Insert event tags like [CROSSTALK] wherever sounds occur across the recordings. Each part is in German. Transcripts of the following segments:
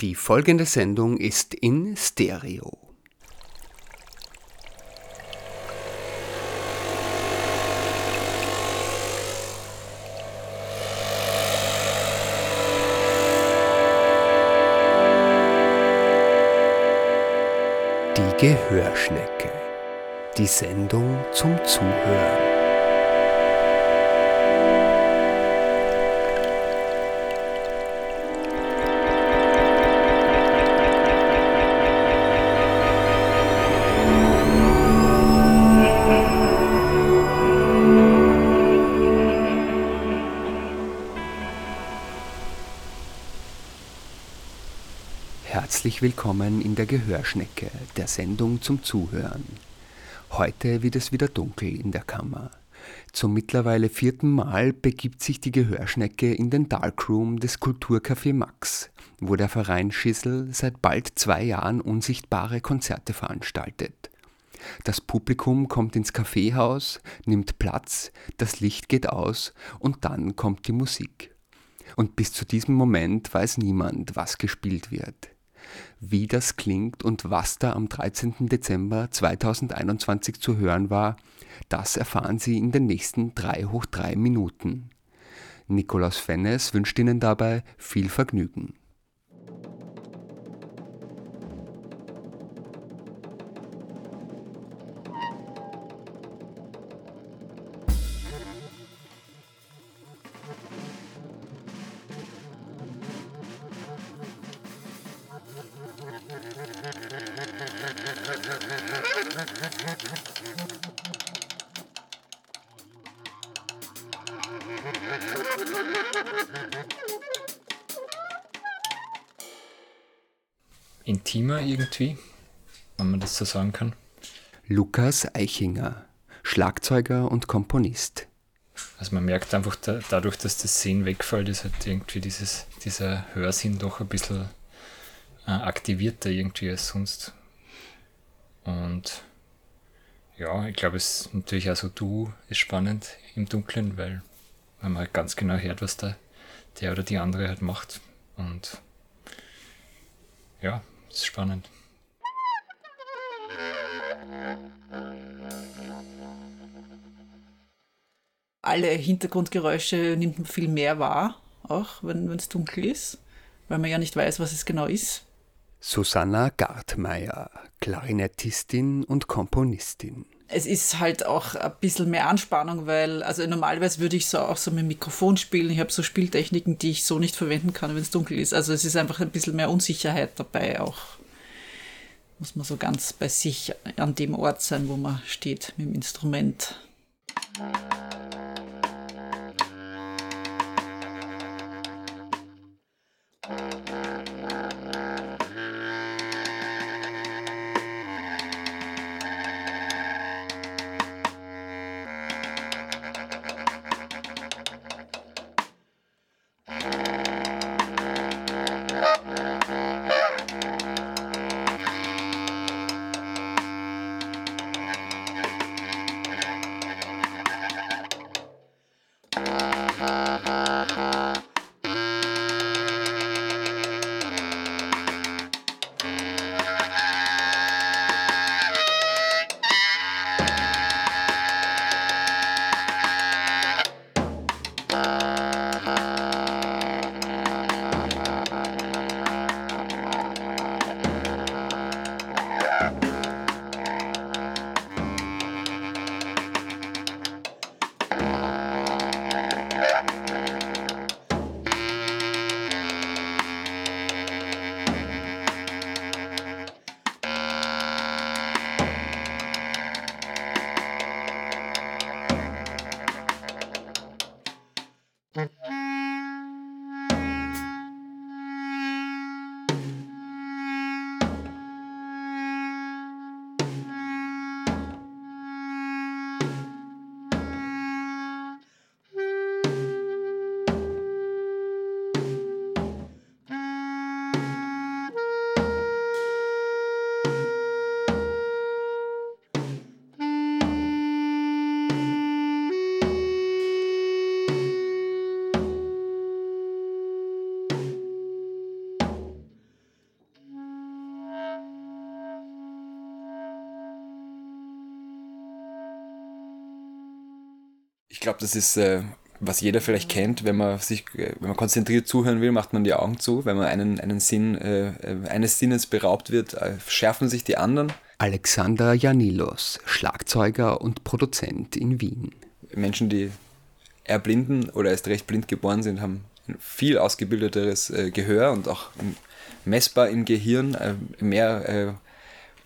Die folgende Sendung ist in Stereo. Die Gehörschnecke. Die Sendung zum Zuhören. Willkommen in der Gehörschnecke, der Sendung zum Zuhören. Heute wird es wieder dunkel in der Kammer. Zum mittlerweile vierten Mal begibt sich die Gehörschnecke in den Darkroom des Kulturcafé Max, wo der Verein Schissel seit bald zwei Jahren unsichtbare Konzerte veranstaltet. Das Publikum kommt ins Kaffeehaus, nimmt Platz, das Licht geht aus und dann kommt die Musik. Und bis zu diesem Moment weiß niemand, was gespielt wird. Wie das klingt und was da am 13. Dezember 2021 zu hören war, das erfahren Sie in den nächsten 3 hoch 3 Minuten. Nikolaus Fennes wünscht Ihnen dabei viel Vergnügen. Intimer irgendwie, wenn man das so sagen kann. Lukas Eichinger, Schlagzeuger und Komponist. Also man merkt einfach da, dadurch, dass das Sehen wegfällt, ist halt irgendwie dieses, dieser Hörsinn doch ein bisschen äh, aktivierter irgendwie als sonst. Und ja, ich glaube, es ist natürlich auch so du ist spannend im Dunkeln, weil, weil man halt ganz genau hört, was da der oder die andere halt macht. Und ja, ist spannend. Alle Hintergrundgeräusche nimmt man viel mehr wahr, auch wenn es dunkel ist, weil man ja nicht weiß, was es genau ist. Susanna Gartmeier, Klarinettistin und Komponistin. Es ist halt auch ein bisschen mehr Anspannung, weil, also normalerweise würde ich so auch so mit Mikrofon spielen. Ich habe so Spieltechniken, die ich so nicht verwenden kann, wenn es dunkel ist. Also es ist einfach ein bisschen mehr Unsicherheit dabei auch. Muss man so ganz bei sich an dem Ort sein, wo man steht mit dem Instrument. Glaube, das ist, äh, was jeder vielleicht kennt, wenn man sich, äh, wenn man konzentriert zuhören will, macht man die Augen zu. Wenn man einen, einen Sinn, äh, äh eines Sinnes beraubt wird, äh, schärfen sich die anderen. Alexander Janilos, Schlagzeuger und Produzent in Wien. Menschen, die erblinden oder erst recht blind geboren sind, haben ein viel ausgebildeteres äh, Gehör und auch messbar im Gehirn äh, mehr äh,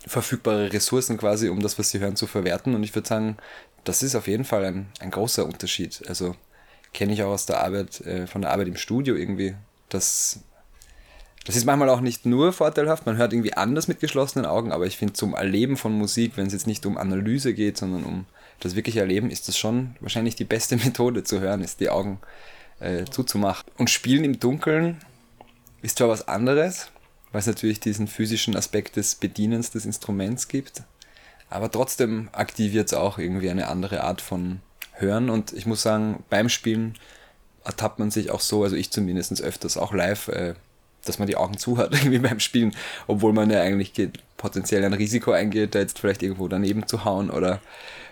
verfügbare Ressourcen quasi, um das, was sie hören, zu verwerten. Und ich würde sagen, das ist auf jeden Fall ein, ein großer Unterschied. Also kenne ich auch aus der Arbeit, äh, von der Arbeit im Studio irgendwie, dass das ist manchmal auch nicht nur vorteilhaft, man hört irgendwie anders mit geschlossenen Augen, aber ich finde zum Erleben von Musik, wenn es jetzt nicht um Analyse geht, sondern um das wirkliche Erleben, ist das schon wahrscheinlich die beste [LAUGHS] Methode zu hören, ist die Augen äh, zuzumachen. Und Spielen im Dunkeln ist zwar was anderes, weil es natürlich diesen physischen Aspekt des Bedienens des Instruments gibt, aber trotzdem aktiviert es auch irgendwie eine andere Art von Hören und ich muss sagen, beim Spielen ertappt man sich auch so, also ich zumindest öfters auch live, äh, dass man die Augen zu hat, [LAUGHS] irgendwie beim Spielen, obwohl man ja eigentlich geht, potenziell ein Risiko eingeht, da jetzt vielleicht irgendwo daneben zu hauen oder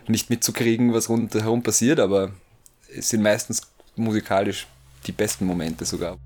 nicht mitzukriegen, was rundherum passiert, aber es sind meistens musikalisch die besten Momente sogar.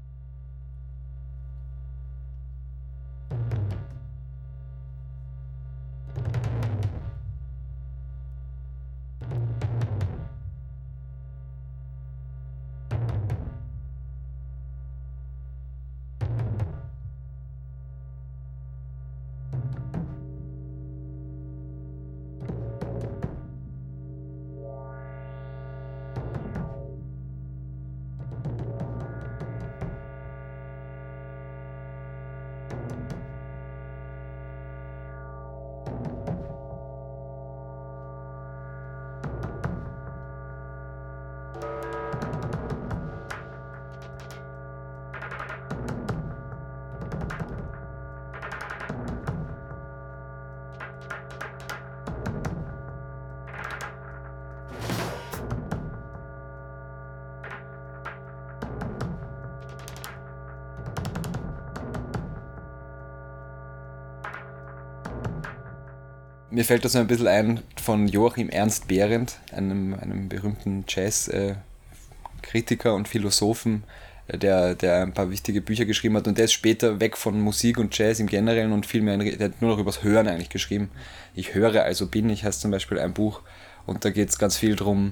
Mir fällt das ein bisschen ein von Joachim Ernst Behrendt, einem, einem berühmten Jazz-Kritiker und Philosophen, äh, der, der ein paar wichtige Bücher geschrieben hat und der ist später weg von Musik und Jazz im Generellen und viel mehr, der hat nur noch übers Hören eigentlich geschrieben. Ich höre, also bin ich, heißt zum Beispiel ein Buch und da geht es ganz viel darum,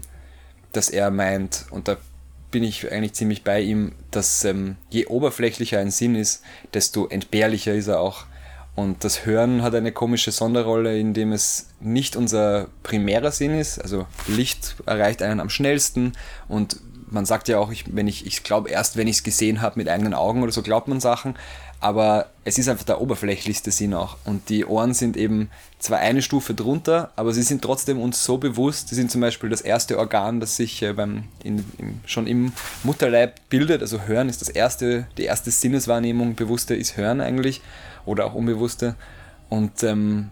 dass er meint, und da bin ich eigentlich ziemlich bei ihm, dass ähm, je oberflächlicher ein Sinn ist, desto entbehrlicher ist er auch. Und das Hören hat eine komische Sonderrolle, indem es nicht unser primärer Sinn ist. Also Licht erreicht einen am schnellsten und man sagt ja auch, ich, wenn ich, ich glaube erst, wenn ich es gesehen habe mit eigenen Augen oder so, glaubt man Sachen. Aber es ist einfach der oberflächlichste Sinn auch. Und die Ohren sind eben zwar eine Stufe drunter, aber sie sind trotzdem uns so bewusst. Sie sind zum Beispiel das erste Organ, das sich äh, beim, in, im, schon im Mutterleib bildet. Also Hören ist das erste, die erste Sinneswahrnehmung, bewusste ist Hören eigentlich oder auch unbewusste. Und ähm,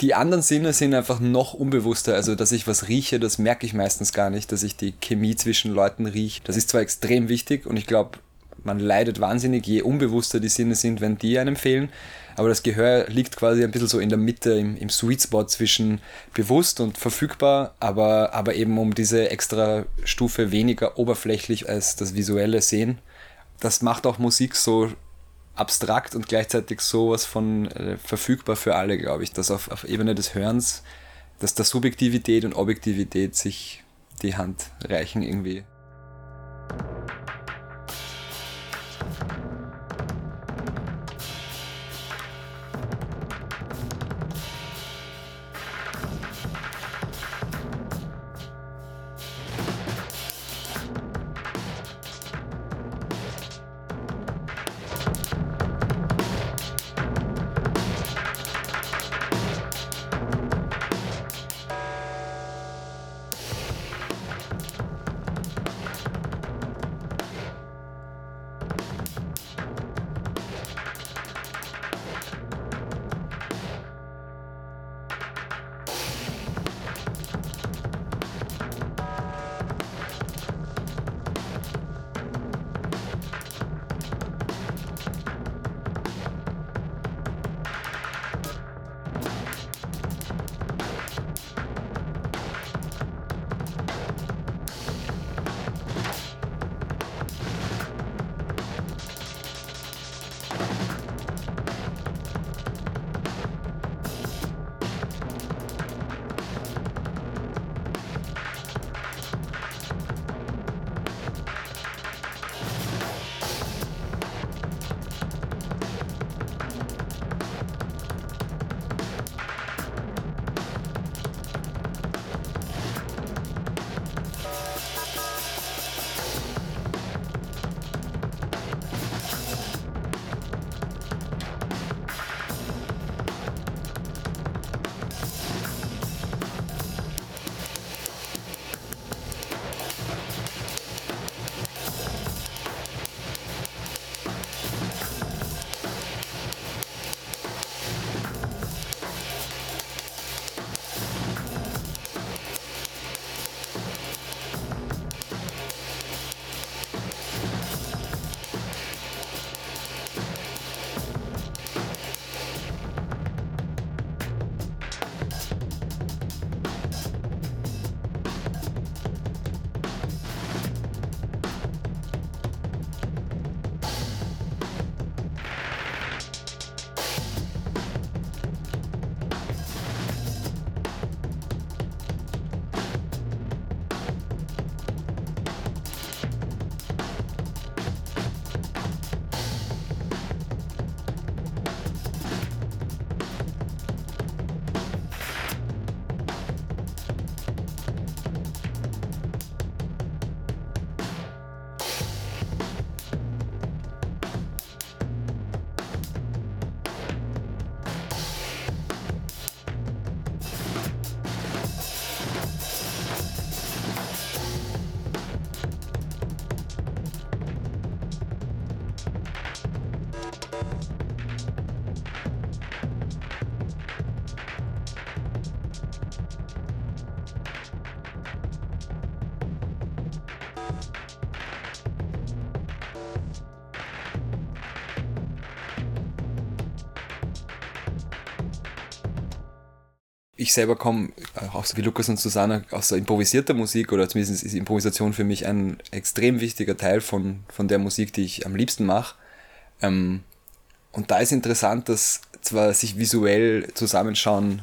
die anderen Sinne sind einfach noch unbewusster. Also, dass ich was rieche, das merke ich meistens gar nicht, dass ich die Chemie zwischen Leuten rieche. Das ist zwar extrem wichtig und ich glaube, man leidet wahnsinnig, je unbewusster die Sinne sind, wenn die einem fehlen. Aber das Gehör liegt quasi ein bisschen so in der Mitte, im, im Sweet Spot zwischen bewusst und verfügbar, aber, aber eben um diese extra Stufe weniger oberflächlich als das visuelle Sehen. Das macht auch Musik so abstrakt und gleichzeitig sowas von äh, verfügbar für alle, glaube ich, dass auf, auf Ebene des Hörens, dass da Subjektivität und Objektivität sich die Hand reichen irgendwie. Ich selber komme, äh, auch so wie Lukas und Susanna, aus so improvisierter Musik oder zumindest ist Improvisation für mich ein extrem wichtiger Teil von, von der Musik, die ich am liebsten mache. Ähm, und da ist interessant, dass zwar sich visuell zusammenschauen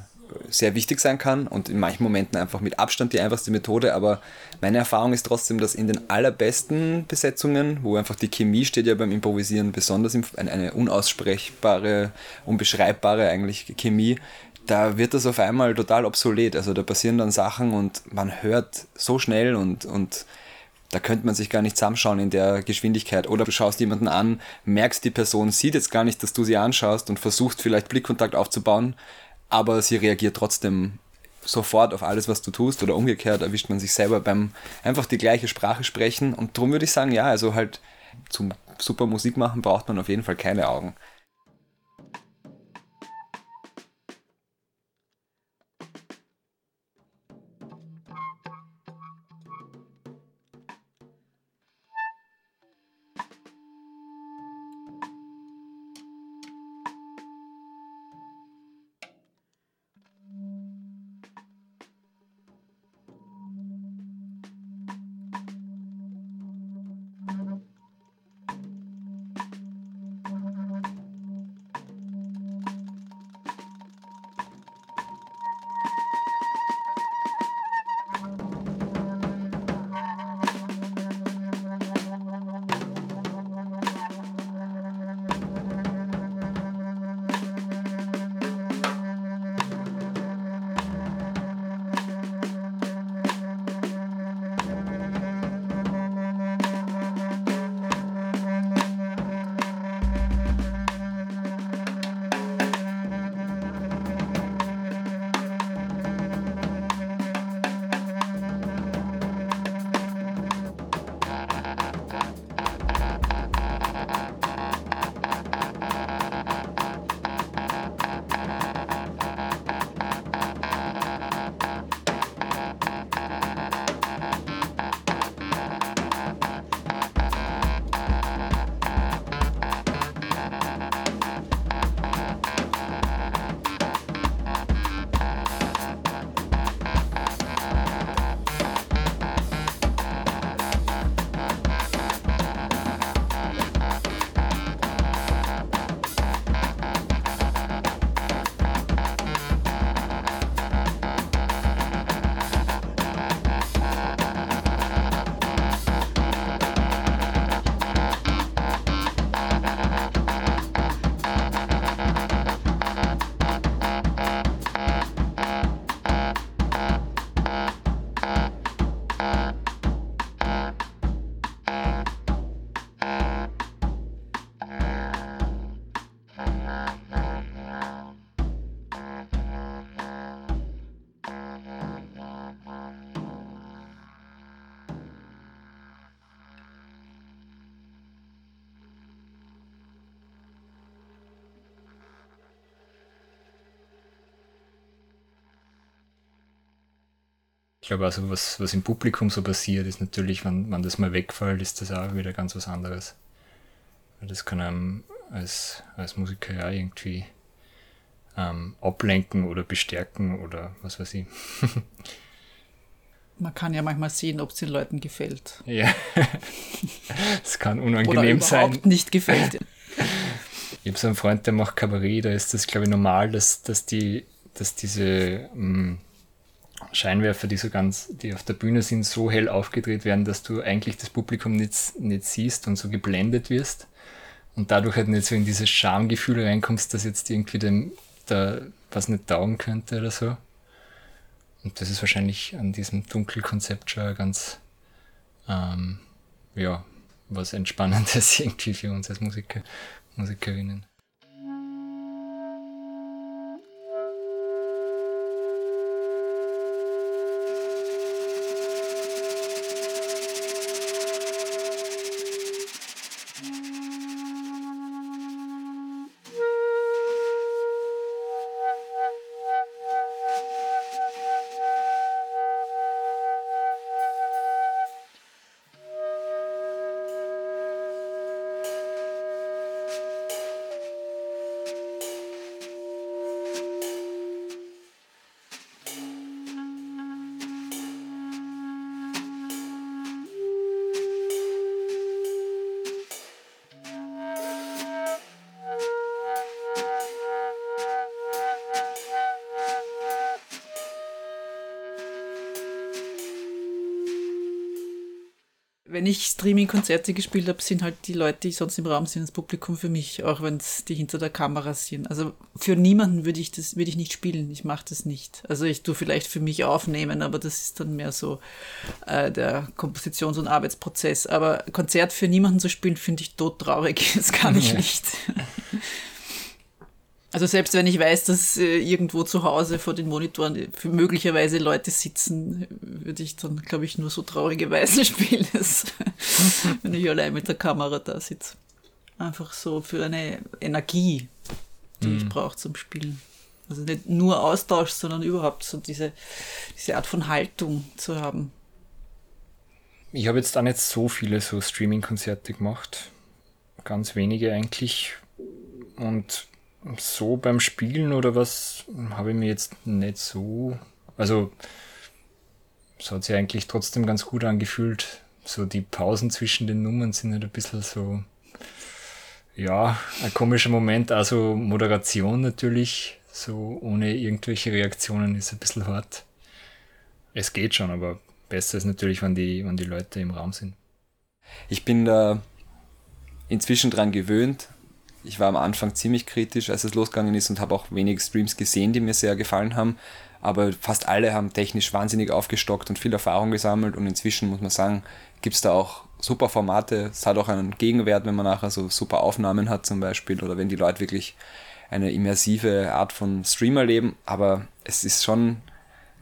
sehr wichtig sein kann und in manchen Momenten einfach mit Abstand die einfachste Methode, aber meine Erfahrung ist trotzdem, dass in den allerbesten Besetzungen, wo einfach die Chemie steht ja beim Improvisieren besonders eine unaussprechbare, unbeschreibbare eigentlich Chemie, da wird das auf einmal total obsolet. Also da passieren dann Sachen und man hört so schnell und, und da könnte man sich gar nicht zusammenschauen in der Geschwindigkeit. Oder du schaust jemanden an, merkst, die Person sieht jetzt gar nicht, dass du sie anschaust und versuchst vielleicht Blickkontakt aufzubauen, aber sie reagiert trotzdem sofort auf alles, was du tust oder umgekehrt erwischt man sich selber beim einfach die gleiche Sprache sprechen und darum würde ich sagen, ja, also halt zum super Musik machen braucht man auf jeden Fall keine Augen. Ich glaube also, was, was im Publikum so passiert, ist natürlich, wenn, wenn das mal wegfällt, ist das auch wieder ganz was anderes. Das kann einem als, als Musiker ja irgendwie ähm, ablenken oder bestärken oder was weiß ich. Man kann ja manchmal sehen, ob es den Leuten gefällt. Ja, [LAUGHS] es kann unangenehm oder sein. nicht gefällt. [LAUGHS] Ich habe so einen Freund, der macht Kabarett, da ist das, glaube ich, normal, dass, dass, die, dass diese mh, mm, Scheinwerfer, die so ganz, die auf der Bühne sind, so hell aufgedreht werden, dass du eigentlich das Publikum nicht, nicht siehst und so geblendet wirst und dadurch halt nicht so in dieses Schamgefühl reinkommst, dass jetzt irgendwie dem, da was nicht taugen könnte oder so. Und das ist wahrscheinlich an diesem Dunkelkonzept schon ganz, ähm, ja, was Entspannendes [LAUGHS] irgendwie für uns als Musiker, Musikerinnen. Wenn ich Streaming-Konzerte gespielt habe, sind halt die Leute, die sonst im Raum sind, das Publikum für mich, auch wenn es die hinter der Kamera sind. Also für niemanden würde ich das, würde ich nicht spielen. Ich mache das nicht. Also ich tue vielleicht für mich aufnehmen, aber das ist dann mehr so äh, der Kompositions- und Arbeitsprozess. Aber Konzert für niemanden zu spielen, finde ich todtraurig. [LAUGHS] Das kann ich ja. nicht. [LAUGHS] Also selbst wenn ich weiß, dass äh, irgendwo zu Hause vor den Monitoren möglicherweise Leute sitzen, würde ich dann, glaube ich, nur so traurige Weisen spielen, wenn ich allein mit der Kamera da sitze. Einfach so für eine Energie, die mhm. ich brauche zum Spielen. Also nicht nur Austausch, sondern überhaupt so diese, diese Art von Haltung zu haben. Ich habe jetzt da nicht so viele so Streaming-Konzerte gemacht. Ganz wenige eigentlich. Und so beim Spielen oder was habe ich mir jetzt nicht so. Also, es hat sich eigentlich trotzdem ganz gut angefühlt. So die Pausen zwischen den Nummern sind halt ein bisschen so. Ja, ein komischer Moment. Also Moderation natürlich, so ohne irgendwelche Reaktionen ist ein bisschen hart. Es geht schon, aber besser ist natürlich, wenn die, wenn die Leute im Raum sind. Ich bin da inzwischen dran gewöhnt, ich war am Anfang ziemlich kritisch, als es losgegangen ist und habe auch wenig Streams gesehen, die mir sehr gefallen haben. Aber fast alle haben technisch wahnsinnig aufgestockt und viel Erfahrung gesammelt und inzwischen muss man sagen, gibt es da auch super Formate. Es hat auch einen Gegenwert, wenn man nachher so super Aufnahmen hat zum Beispiel oder wenn die Leute wirklich eine immersive Art von Stream erleben. Aber es ist schon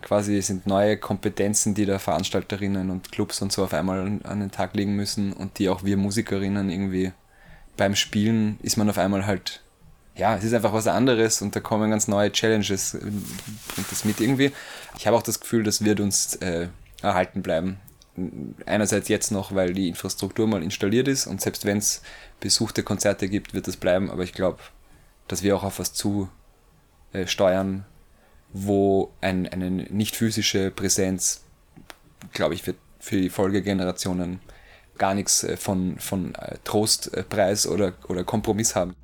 quasi, es sind neue Kompetenzen, die da Veranstalterinnen und Clubs und so auf einmal an den Tag legen müssen und die auch wir Musikerinnen irgendwie beim Spielen ist man auf einmal halt, ja, es ist einfach was anderes und da kommen ganz neue Challenges, bringt das mit irgendwie. Ich habe auch das Gefühl, das wird uns äh, erhalten bleiben. Einerseits jetzt noch, weil die Infrastruktur mal installiert ist und selbst wenn es besuchte Konzerte gibt, wird das bleiben, aber ich glaube, dass wir auch auf was zu äh, steuern, wo ein, eine nicht physische Präsenz, glaube ich, wird für die Folgegenerationen gar nichts äh, von, von äh, Trostpreis oder, oder Kompromiss haben.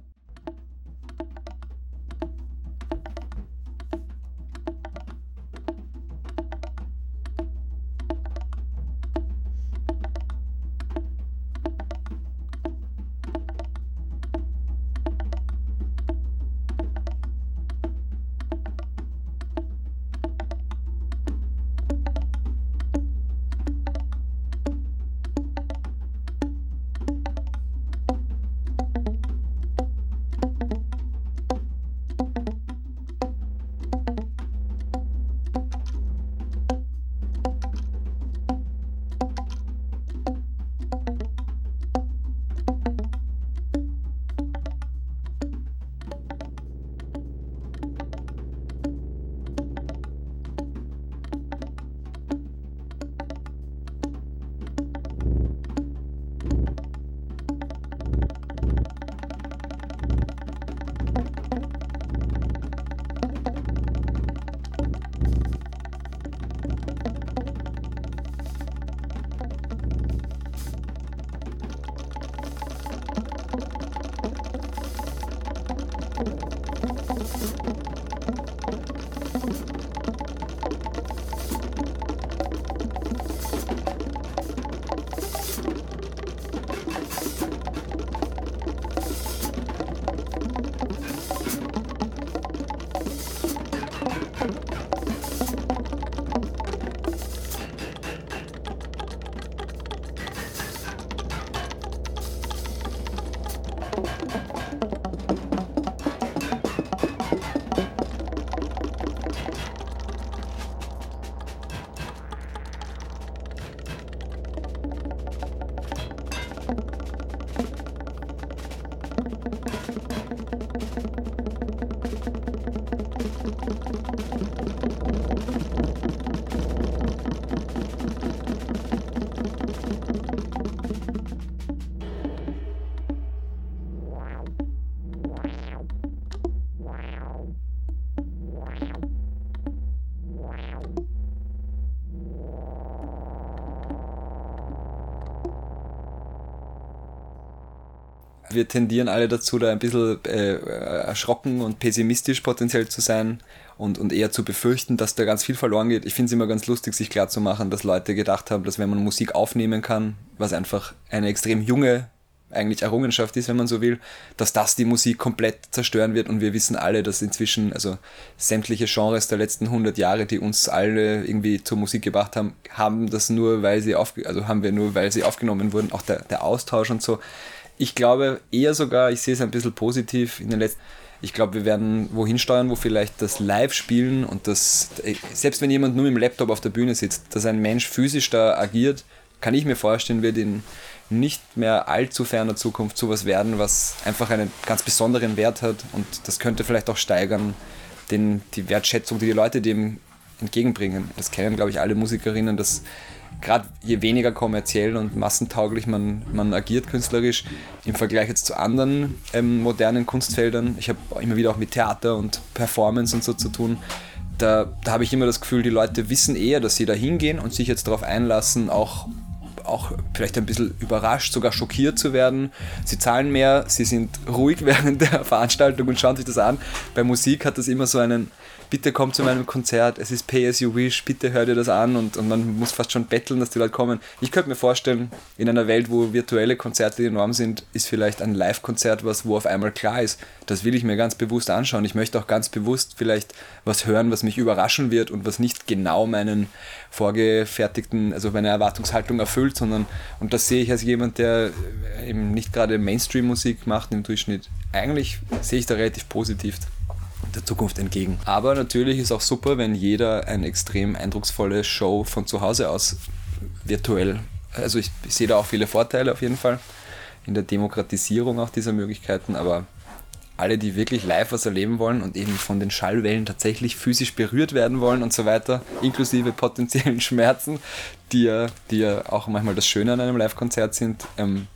Wir tendieren alle dazu, da ein bisschen äh, erschrocken und pessimistisch potenziell zu sein und, und eher zu befürchten, dass da ganz viel verloren geht. Ich finde es immer ganz lustig, sich klarzumachen, dass Leute gedacht haben, dass wenn man Musik aufnehmen kann, was einfach eine extrem junge eigentlich Errungenschaft ist, wenn man so will, dass das die Musik komplett zerstören wird und wir wissen alle, dass inzwischen, also sämtliche Genres der letzten 100 Jahre, die uns alle irgendwie zur Musik gebracht haben, haben das nur, weil sie auf, also haben wir nur, weil sie aufgenommen wurden, auch der, der Austausch und so. Ich glaube eher sogar, ich sehe es ein bisschen positiv in den letzten ich glaube, wir werden wohin steuern, wo vielleicht das Live-Spielen und das, selbst wenn jemand nur mit dem Laptop auf der Bühne sitzt, dass ein Mensch physisch da agiert, kann ich mir vorstellen, wird in nicht mehr allzu ferner Zukunft sowas werden, was einfach einen ganz besonderen Wert hat und das könnte vielleicht auch steigern, den, die Wertschätzung, die die Leute dem entgegenbringen. Das kennen, glaube ich, alle Musikerinnen, dass gerade je weniger kommerziell und massentauglich man, man agiert künstlerisch im Vergleich jetzt zu anderen ähm, modernen Kunstfeldern, ich habe immer wieder auch mit Theater und Performance und so zu tun, da, da habe ich immer das Gefühl, die Leute wissen eher, dass sie da hingehen und sich jetzt darauf einlassen, auch auch vielleicht ein bisschen überrascht, sogar schockiert zu werden. Sie zahlen mehr, sie sind ruhig [LAUGHS] während der Veranstaltung und schauen sich das an. Bei Musik hat das immer so einen, bitte komm zu meinem Konzert, es ist Pay as you wish, bitte hör dir das an und, und man muss fast schon betteln, dass die Leute kommen. Ich könnte mir vorstellen, in einer Welt, wo virtuelle Konzerte die Norm sind, ist vielleicht ein Live-Konzert was, wo auf einmal klar ist, das will ich mir ganz bewusst anschauen. Ich möchte auch ganz bewusst vielleicht was hören, was mich überraschen wird und was nicht genau meinen vorgefertigten, also meine Erwartungshaltung erfüllt, sondern, und das sehe ich als jemand, der eben nicht gerade Mainstream-Musik macht im Durchschnitt, eigentlich sehe ich da relativ positiv der Zukunft entgegen. Aber natürlich ist auch super, wenn jeder eine extrem eindrucksvolle Show von zu Hause aus virtuell, also ich, ich sehe da auch viele Vorteile auf jeden Fall in der Demokratisierung auch dieser Möglichkeiten, aber alle, die wirklich live was erleben wollen und eben von den Schallwellen tatsächlich physisch berührt werden wollen und so weiter, inklusive potenziellen [LAUGHS] Schmerzen, die ja, die ja auch manchmal das Schöne an einem Live-Konzert sind, ähm,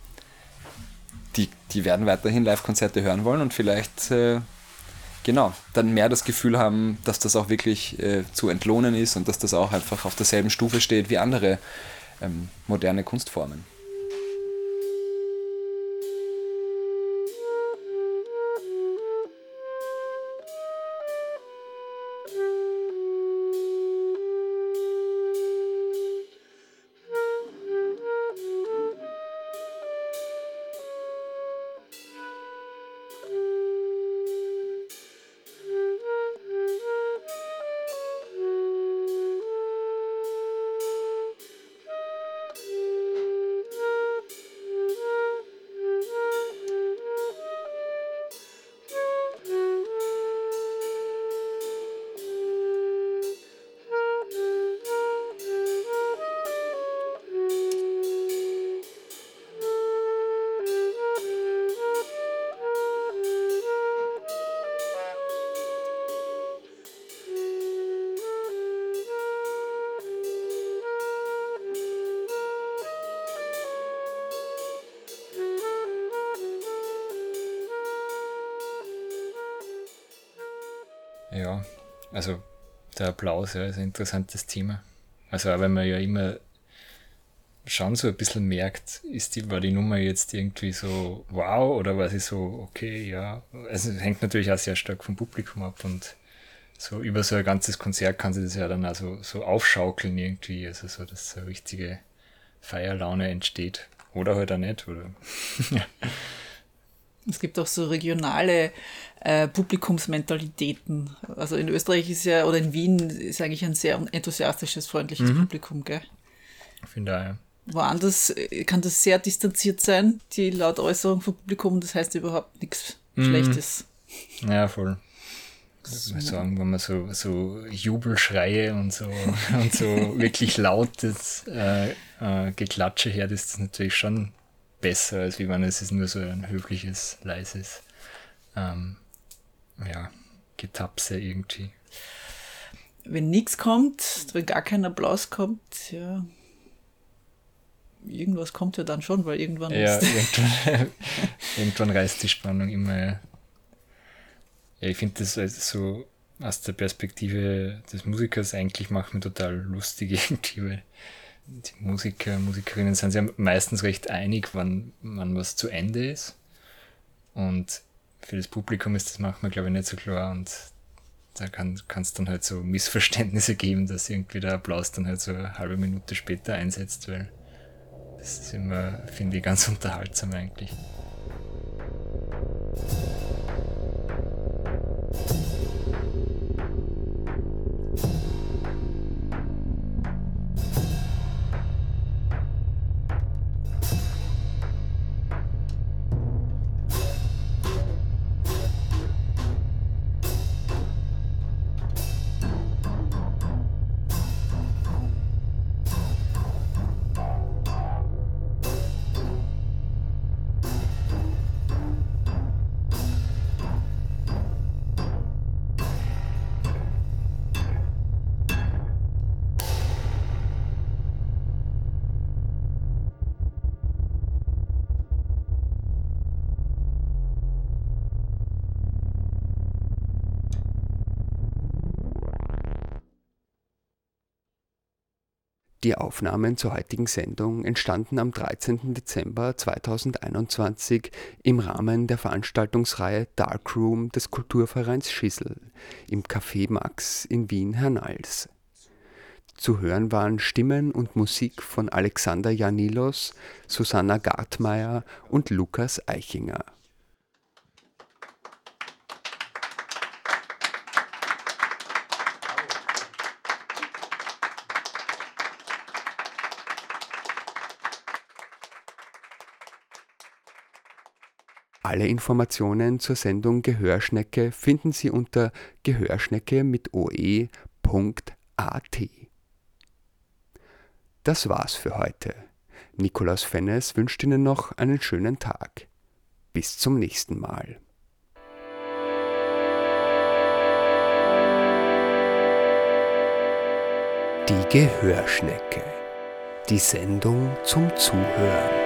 die, die werden weiterhin Live-Konzerte hören wollen und vielleicht äh, genau, dann mehr das Gefühl haben, dass das auch wirklich äh, zu entlohnen ist und dass das auch einfach auf derselben Stufe steht wie andere ähm, moderne Kunstformen. Also der Applaus ja, ist ein interessantes Thema. Also auch wenn man ja immer schon so ein bisschen merkt, ist die, war die Nummer jetzt irgendwie so wow oder war sie so okay, ja. Also es hängt natürlich auch sehr stark vom Publikum ab und so über so ein ganzes Konzert kann sie das ja dann also so aufschaukeln irgendwie, also so, dass so eine richtige Feierlaune entsteht. Oder halt auch nicht, oder? [LAUGHS] Es gibt auch so regionale äh, Publikumsmentalitäten. Also in Österreich ist ja, oder in Wien ist eigentlich ein sehr enthusiastisches, freundliches mhm. Publikum, gell? Finde ja. Woanders äh, kann das sehr distanziert sein, die Lautäußerung vom Publikum, das heißt überhaupt nichts mhm. Schlechtes. Ja, voll. So. sagen, wenn man so, so Jubelschreie und so [LAUGHS] und so wirklich lautes äh, äh, Geklatsche hört, ist das natürlich schon besser, als wie wenn es ist nur so ein höfliches, leises ähm, ja, Getapse irgendwie. Wenn nichts kommt, wenn gar kein Applaus kommt, ja, irgendwas kommt ja dann schon, weil irgendwann ja, irgendwann, [LAUGHS] irgendwann reißt die Spannung immer. Ja, ich finde das also so aus der Perspektive des Musikers eigentlich macht mir total lustig [LAUGHS] irgendwie, weil die Musiker, Musikerinnen sind ja meistens recht einig, wann, wann was zu Ende ist. Und für das Publikum ist das manchmal, glaube ich, nicht so klar und da kann es dann halt so Missverständnisse geben, dass irgendwie der Applaus dann halt so eine halbe Minute später einsetzt, weil das ist immer, finde ich, ganz [LAUGHS] unterhaltsam eigentlich. Die Aufnahmen zur heutigen Sendung entstanden am 13. Dezember 2021 im Rahmen der Veranstaltungsreihe Darkroom des Kulturvereins Schissel im Café Max in Wien-Hernals. Zu hören waren Stimmen und Musik von Alexander Janilos, Susanna Gartmeier und Lukas Eichinger Alle Informationen zur Sendung Gehörschnecke finden Sie unter gehörschnecke mit oe.at. Das war's für heute. Nikolaus Fennes wünscht Ihnen noch einen schönen Tag. Bis zum nächsten Mal. Die Gehörschnecke. Die Sendung zum Zuhören.